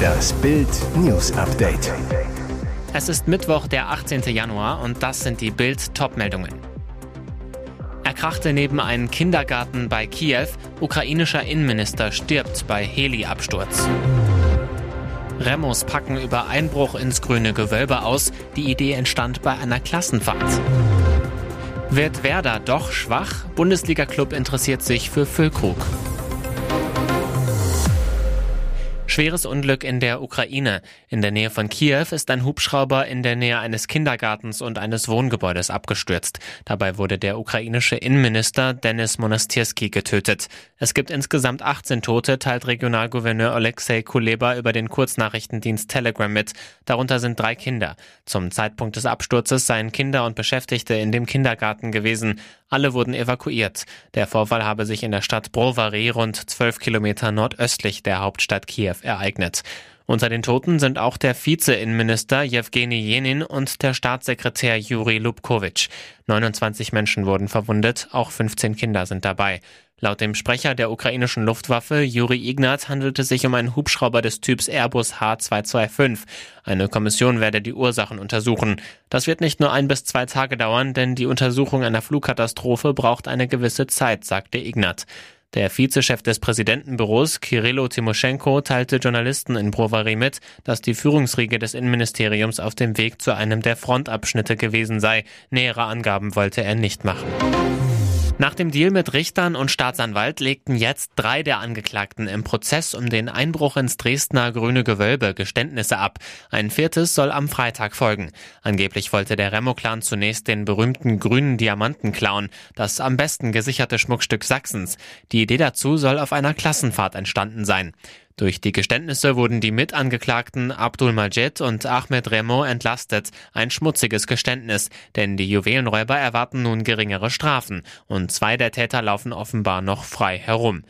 Das Bild News Update. Es ist Mittwoch, der 18. Januar und das sind die Bild Topmeldungen. Er krachte neben einem Kindergarten bei Kiew, ukrainischer Innenminister stirbt bei Heli-Absturz. Remos packen über Einbruch ins grüne Gewölbe aus. Die Idee entstand bei einer Klassenfahrt. Wird Werder doch schwach? Bundesliga-Club interessiert sich für Füllkrug. Schweres Unglück in der Ukraine. In der Nähe von Kiew ist ein Hubschrauber in der Nähe eines Kindergartens und eines Wohngebäudes abgestürzt. Dabei wurde der ukrainische Innenminister Denis Monastyrski getötet. Es gibt insgesamt 18 Tote, teilt Regionalgouverneur Alexei Kuleba über den Kurznachrichtendienst Telegram mit. Darunter sind drei Kinder. Zum Zeitpunkt des Absturzes seien Kinder und Beschäftigte in dem Kindergarten gewesen. Alle wurden evakuiert. Der Vorfall habe sich in der Stadt Brovary rund 12 Kilometer nordöstlich der Hauptstadt Kiew ereignet. Unter den Toten sind auch der Vize-Innenminister Jewgeni Jenin und der Staatssekretär Juri Lubkovic. 29 Menschen wurden verwundet, auch 15 Kinder sind dabei. Laut dem Sprecher der ukrainischen Luftwaffe Juri Ignat handelt es sich um einen Hubschrauber des Typs Airbus H225. Eine Kommission werde die Ursachen untersuchen. Das wird nicht nur ein bis zwei Tage dauern, denn die Untersuchung einer Flugkatastrophe braucht eine gewisse Zeit, sagte Ignat. Der Vizechef des Präsidentenbüros, Kirilo Timoschenko, teilte Journalisten in Brovary mit, dass die Führungsriege des Innenministeriums auf dem Weg zu einem der Frontabschnitte gewesen sei. Nähere Angaben wollte er nicht machen. Nach dem Deal mit Richtern und Staatsanwalt legten jetzt drei der Angeklagten im Prozess um den Einbruch ins Dresdner Grüne Gewölbe Geständnisse ab. Ein viertes soll am Freitag folgen. Angeblich wollte der Remo-Clan zunächst den berühmten grünen Diamanten klauen, das am besten gesicherte Schmuckstück Sachsens. Die Idee dazu soll auf einer Klassenfahrt entstanden sein. Durch die Geständnisse wurden die Mitangeklagten Abdul Majid und Ahmed Remo entlastet. Ein schmutziges Geständnis, denn die Juwelenräuber erwarten nun geringere Strafen und zwei der Täter laufen offenbar noch frei herum.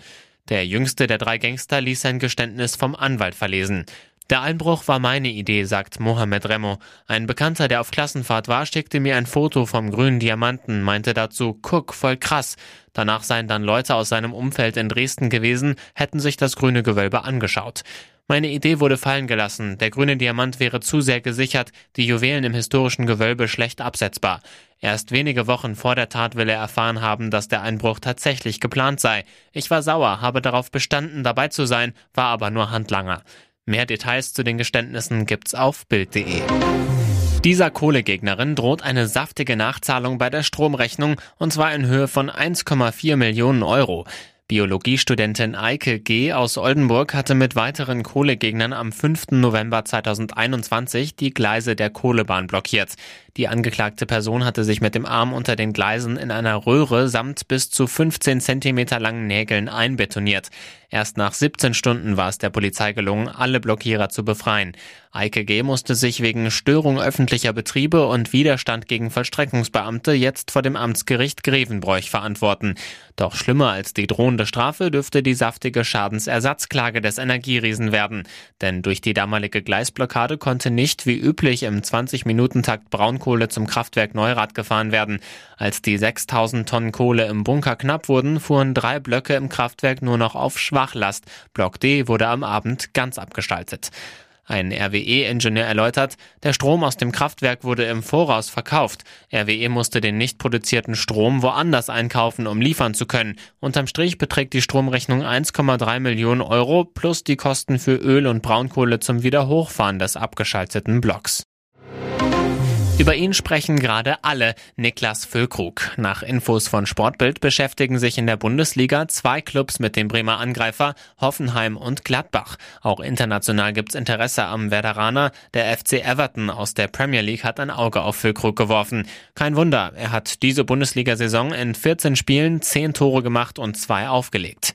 Der jüngste der drei Gangster ließ sein Geständnis vom Anwalt verlesen. Der Einbruch war meine Idee, sagt Mohamed Remo. Ein Bekannter, der auf Klassenfahrt war, schickte mir ein Foto vom grünen Diamanten, meinte dazu, guck, voll krass. Danach seien dann Leute aus seinem Umfeld in Dresden gewesen, hätten sich das grüne Gewölbe angeschaut. Meine Idee wurde fallen gelassen. Der grüne Diamant wäre zu sehr gesichert, die Juwelen im historischen Gewölbe schlecht absetzbar. Erst wenige Wochen vor der Tat will er erfahren haben, dass der Einbruch tatsächlich geplant sei. Ich war sauer, habe darauf bestanden, dabei zu sein, war aber nur Handlanger. Mehr Details zu den Geständnissen gibt's auf Bild.de. Dieser Kohlegegnerin droht eine saftige Nachzahlung bei der Stromrechnung und zwar in Höhe von 1,4 Millionen Euro. Biologiestudentin Eike G. aus Oldenburg hatte mit weiteren Kohlegegnern am 5. November 2021 die Gleise der Kohlebahn blockiert. Die angeklagte Person hatte sich mit dem Arm unter den Gleisen in einer Röhre samt bis zu 15 Zentimeter langen Nägeln einbetoniert. Erst nach 17 Stunden war es der Polizei gelungen, alle Blockierer zu befreien. Eike G. musste sich wegen Störung öffentlicher Betriebe und Widerstand gegen Vollstreckungsbeamte jetzt vor dem Amtsgericht Grevenbroich verantworten. Doch schlimmer als die drohende Strafe dürfte die saftige Schadensersatzklage des Energieriesen werden. Denn durch die damalige Gleisblockade konnte nicht wie üblich im 20-Minuten-Takt Braunkohle zum Kraftwerk Neurath gefahren werden. Als die 6000 Tonnen Kohle im Bunker knapp wurden, fuhren drei Blöcke im Kraftwerk nur noch auf Schwachlast. Block D wurde am Abend ganz abgeschaltet. Ein RWE-Ingenieur erläutert, der Strom aus dem Kraftwerk wurde im Voraus verkauft. RWE musste den nicht produzierten Strom woanders einkaufen, um liefern zu können. Unterm Strich beträgt die Stromrechnung 1,3 Millionen Euro plus die Kosten für Öl und Braunkohle zum Wiederhochfahren des abgeschalteten Blocks. Über ihn sprechen gerade alle. Niklas Füllkrug. Nach Infos von Sportbild beschäftigen sich in der Bundesliga zwei Clubs mit dem Bremer Angreifer Hoffenheim und Gladbach. Auch international gibt's Interesse am Werderaner. Der FC Everton aus der Premier League hat ein Auge auf Füllkrug geworfen. Kein Wunder, er hat diese Bundesliga-Saison in 14 Spielen 10 Tore gemacht und zwei aufgelegt.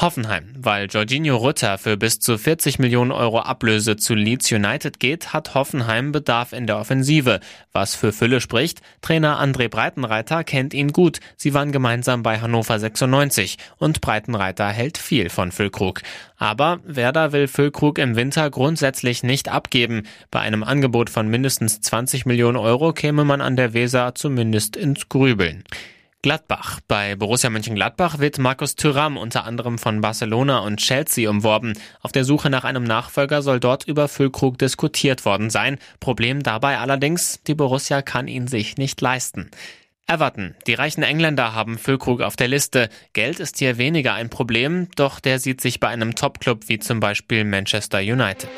Hoffenheim. Weil Jorginho Rutter für bis zu 40 Millionen Euro Ablöse zu Leeds United geht, hat Hoffenheim Bedarf in der Offensive. Was für Fülle spricht, Trainer André Breitenreiter kennt ihn gut. Sie waren gemeinsam bei Hannover 96 und Breitenreiter hält viel von Füllkrug. Aber Werder will Füllkrug im Winter grundsätzlich nicht abgeben. Bei einem Angebot von mindestens 20 Millionen Euro käme man an der Weser zumindest ins Grübeln. Gladbach. Bei Borussia Mönchengladbach wird Markus Thüram unter anderem von Barcelona und Chelsea umworben. Auf der Suche nach einem Nachfolger soll dort über Füllkrug diskutiert worden sein. Problem dabei allerdings, die Borussia kann ihn sich nicht leisten. Everton. Die reichen Engländer haben Füllkrug auf der Liste. Geld ist hier weniger ein Problem, doch der sieht sich bei einem Topclub wie zum Beispiel Manchester United.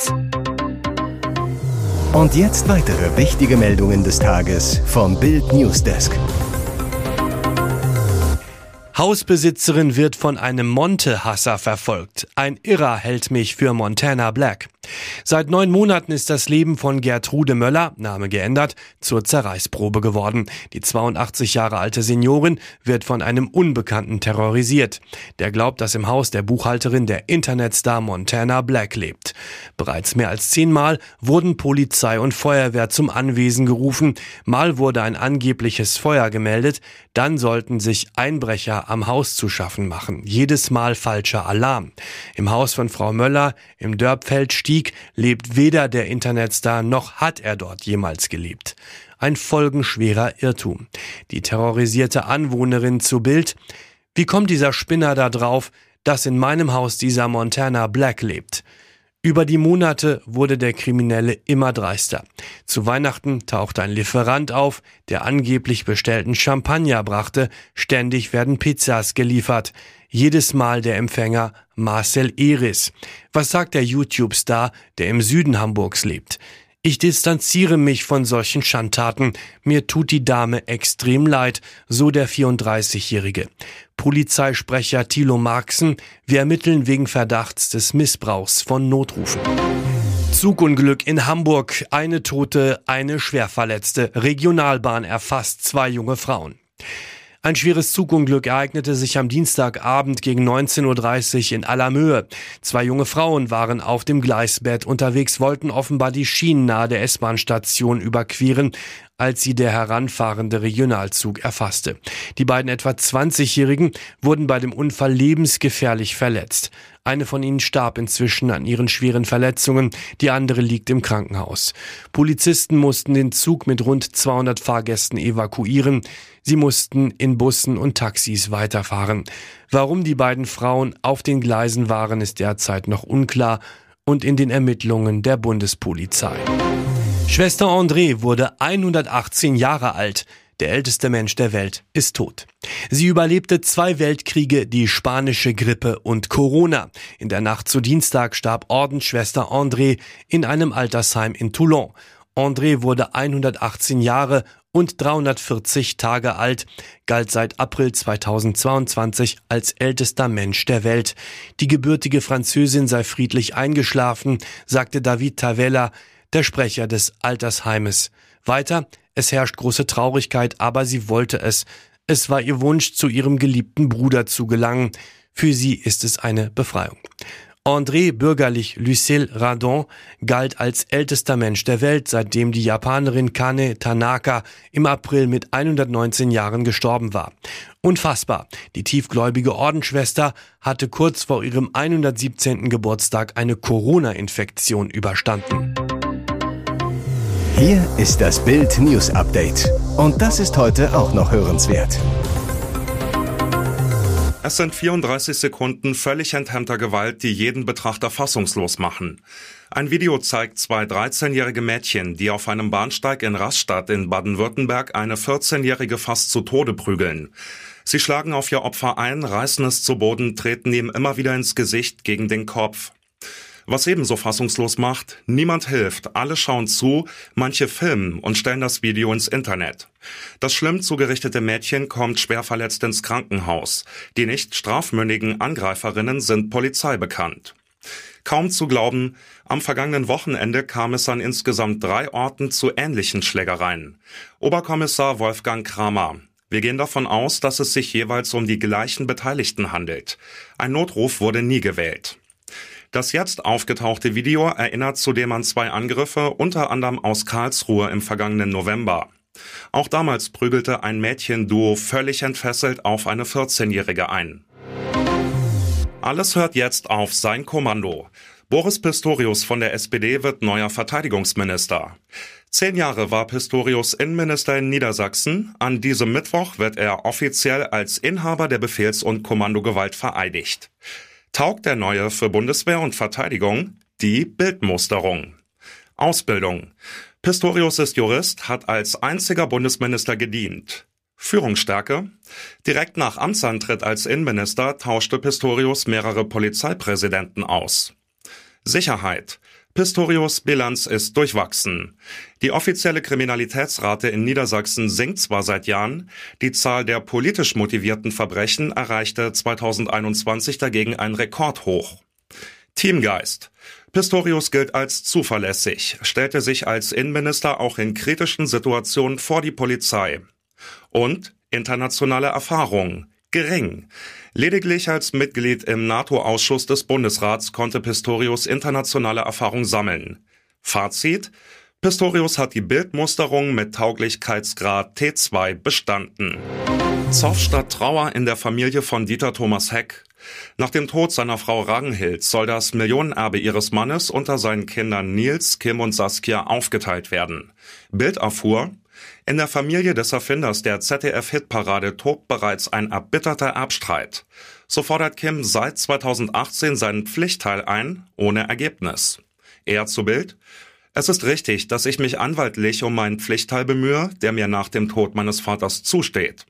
Und jetzt weitere wichtige Meldungen des Tages vom Bild Newsdesk. Hausbesitzerin wird von einem Monte-Hasser verfolgt. Ein Irrer hält mich für Montana Black. Seit neun Monaten ist das Leben von Gertrude Möller, Name geändert, zur Zerreißprobe geworden. Die 82 Jahre alte Seniorin wird von einem Unbekannten terrorisiert. Der glaubt, dass im Haus der Buchhalterin der Internetstar Montana Black lebt. Bereits mehr als zehnmal wurden Polizei und Feuerwehr zum Anwesen gerufen. Mal wurde ein angebliches Feuer gemeldet. Dann sollten sich Einbrecher am Haus zu schaffen machen. Jedes Mal falscher Alarm. Im Haus von Frau Möller im Dörpfeld Stieg lebt weder der Internetstar noch hat er dort jemals gelebt. Ein folgenschwerer Irrtum. Die terrorisierte Anwohnerin zu Bild. Wie kommt dieser Spinner da drauf, dass in meinem Haus dieser Montana Black lebt? Über die Monate wurde der Kriminelle immer dreister. Zu Weihnachten tauchte ein Lieferant auf, der angeblich bestellten Champagner brachte. Ständig werden Pizzas geliefert. Jedes Mal der Empfänger Marcel Eris. Was sagt der YouTube-Star, der im Süden Hamburgs lebt? Ich distanziere mich von solchen Schandtaten. Mir tut die Dame extrem leid, so der 34-Jährige. Polizeisprecher Thilo Marxen, wir ermitteln wegen Verdachts des Missbrauchs von Notrufen. Zugunglück in Hamburg. Eine Tote, eine Schwerverletzte. Regionalbahn erfasst zwei junge Frauen. Ein schweres Zugunglück ereignete sich am Dienstagabend gegen 19.30 Uhr in Allermöhe. Zwei junge Frauen waren auf dem Gleisbett unterwegs, wollten offenbar die Schienen nahe der S-Bahn-Station überqueren, als sie der heranfahrende Regionalzug erfasste. Die beiden etwa 20-Jährigen wurden bei dem Unfall lebensgefährlich verletzt. Eine von ihnen starb inzwischen an ihren schweren Verletzungen, die andere liegt im Krankenhaus. Polizisten mussten den Zug mit rund 200 Fahrgästen evakuieren. Sie mussten in Bussen und Taxis weiterfahren. Warum die beiden Frauen auf den Gleisen waren, ist derzeit noch unklar und in den Ermittlungen der Bundespolizei. Schwester André wurde 118 Jahre alt. Der älteste Mensch der Welt ist tot. Sie überlebte zwei Weltkriege, die spanische Grippe und Corona. In der Nacht zu Dienstag starb Ordensschwester André in einem Altersheim in Toulon. André wurde 118 Jahre und 340 Tage alt, galt seit April 2022 als ältester Mensch der Welt. Die gebürtige Französin sei friedlich eingeschlafen, sagte David Tavella, der Sprecher des Altersheimes. Weiter, es herrscht große Traurigkeit, aber sie wollte es. Es war ihr Wunsch, zu ihrem geliebten Bruder zu gelangen. Für sie ist es eine Befreiung. André bürgerlich Lucille Radon galt als ältester Mensch der Welt, seitdem die Japanerin Kane Tanaka im April mit 119 Jahren gestorben war. Unfassbar. Die tiefgläubige Ordensschwester hatte kurz vor ihrem 117. Geburtstag eine Corona-Infektion überstanden. Hier ist das Bild News Update. Und das ist heute auch noch hörenswert. Es sind 34 Sekunden völlig enthemmter Gewalt, die jeden Betrachter fassungslos machen. Ein Video zeigt zwei 13-jährige Mädchen, die auf einem Bahnsteig in Rastatt in Baden-Württemberg eine 14-jährige fast zu Tode prügeln. Sie schlagen auf ihr Opfer ein, reißen es zu Boden, treten ihm immer wieder ins Gesicht gegen den Kopf. Was ebenso fassungslos macht, niemand hilft, alle schauen zu, manche filmen und stellen das Video ins Internet. Das schlimm zugerichtete Mädchen kommt schwer verletzt ins Krankenhaus. Die nicht strafmündigen Angreiferinnen sind Polizei bekannt. Kaum zu glauben, am vergangenen Wochenende kam es an insgesamt drei Orten zu ähnlichen Schlägereien. Oberkommissar Wolfgang Kramer. Wir gehen davon aus, dass es sich jeweils um die gleichen Beteiligten handelt. Ein Notruf wurde nie gewählt. Das jetzt aufgetauchte Video erinnert zudem an zwei Angriffe, unter anderem aus Karlsruhe im vergangenen November. Auch damals prügelte ein Mädchenduo völlig entfesselt auf eine 14-Jährige ein. Alles hört jetzt auf sein Kommando. Boris Pistorius von der SPD wird neuer Verteidigungsminister. Zehn Jahre war Pistorius Innenminister in Niedersachsen. An diesem Mittwoch wird er offiziell als Inhaber der Befehls- und Kommandogewalt vereidigt. Taugt der neue für Bundeswehr und Verteidigung die Bildmusterung. Ausbildung. Pistorius ist Jurist, hat als einziger Bundesminister gedient. Führungsstärke. Direkt nach Amtsantritt als Innenminister tauschte Pistorius mehrere Polizeipräsidenten aus. Sicherheit. Pistorius Bilanz ist durchwachsen. Die offizielle Kriminalitätsrate in Niedersachsen sinkt zwar seit Jahren, die Zahl der politisch motivierten Verbrechen erreichte 2021 dagegen ein Rekordhoch. Teamgeist. Pistorius gilt als zuverlässig, stellte sich als Innenminister auch in kritischen Situationen vor die Polizei. Und internationale Erfahrung gering. Lediglich als Mitglied im NATO-Ausschuss des Bundesrats konnte Pistorius internationale Erfahrung sammeln. Fazit Pistorius hat die Bildmusterung mit Tauglichkeitsgrad T2 bestanden. Zoff statt Trauer in der Familie von Dieter Thomas Heck. Nach dem Tod seiner Frau Ragenhild soll das Millionenerbe ihres Mannes unter seinen Kindern Nils, Kim und Saskia aufgeteilt werden. Bild erfuhr, in der Familie des Erfinders der ZDF-Hitparade tobt bereits ein erbitterter Erbstreit. So fordert Kim seit 2018 seinen Pflichtteil ein, ohne Ergebnis. Er zu Bild. Es ist richtig, dass ich mich anwaltlich um meinen Pflichtteil bemühe, der mir nach dem Tod meines Vaters zusteht.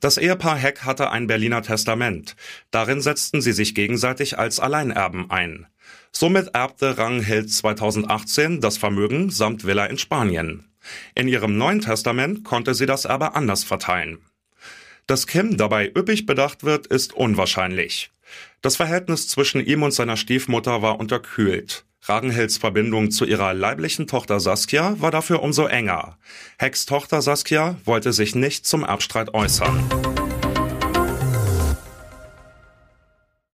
Das Ehepaar Heck hatte ein Berliner Testament. Darin setzten sie sich gegenseitig als Alleinerben ein. Somit erbte Ranghild 2018 das Vermögen samt Villa in Spanien. In ihrem Neuen Testament konnte sie das aber anders verteilen. Dass Kim dabei üppig bedacht wird, ist unwahrscheinlich. Das Verhältnis zwischen ihm und seiner Stiefmutter war unterkühlt. Ragenhilds Verbindung zu ihrer leiblichen Tochter Saskia war dafür umso enger. Hecks Tochter Saskia wollte sich nicht zum Erbstreit äußern.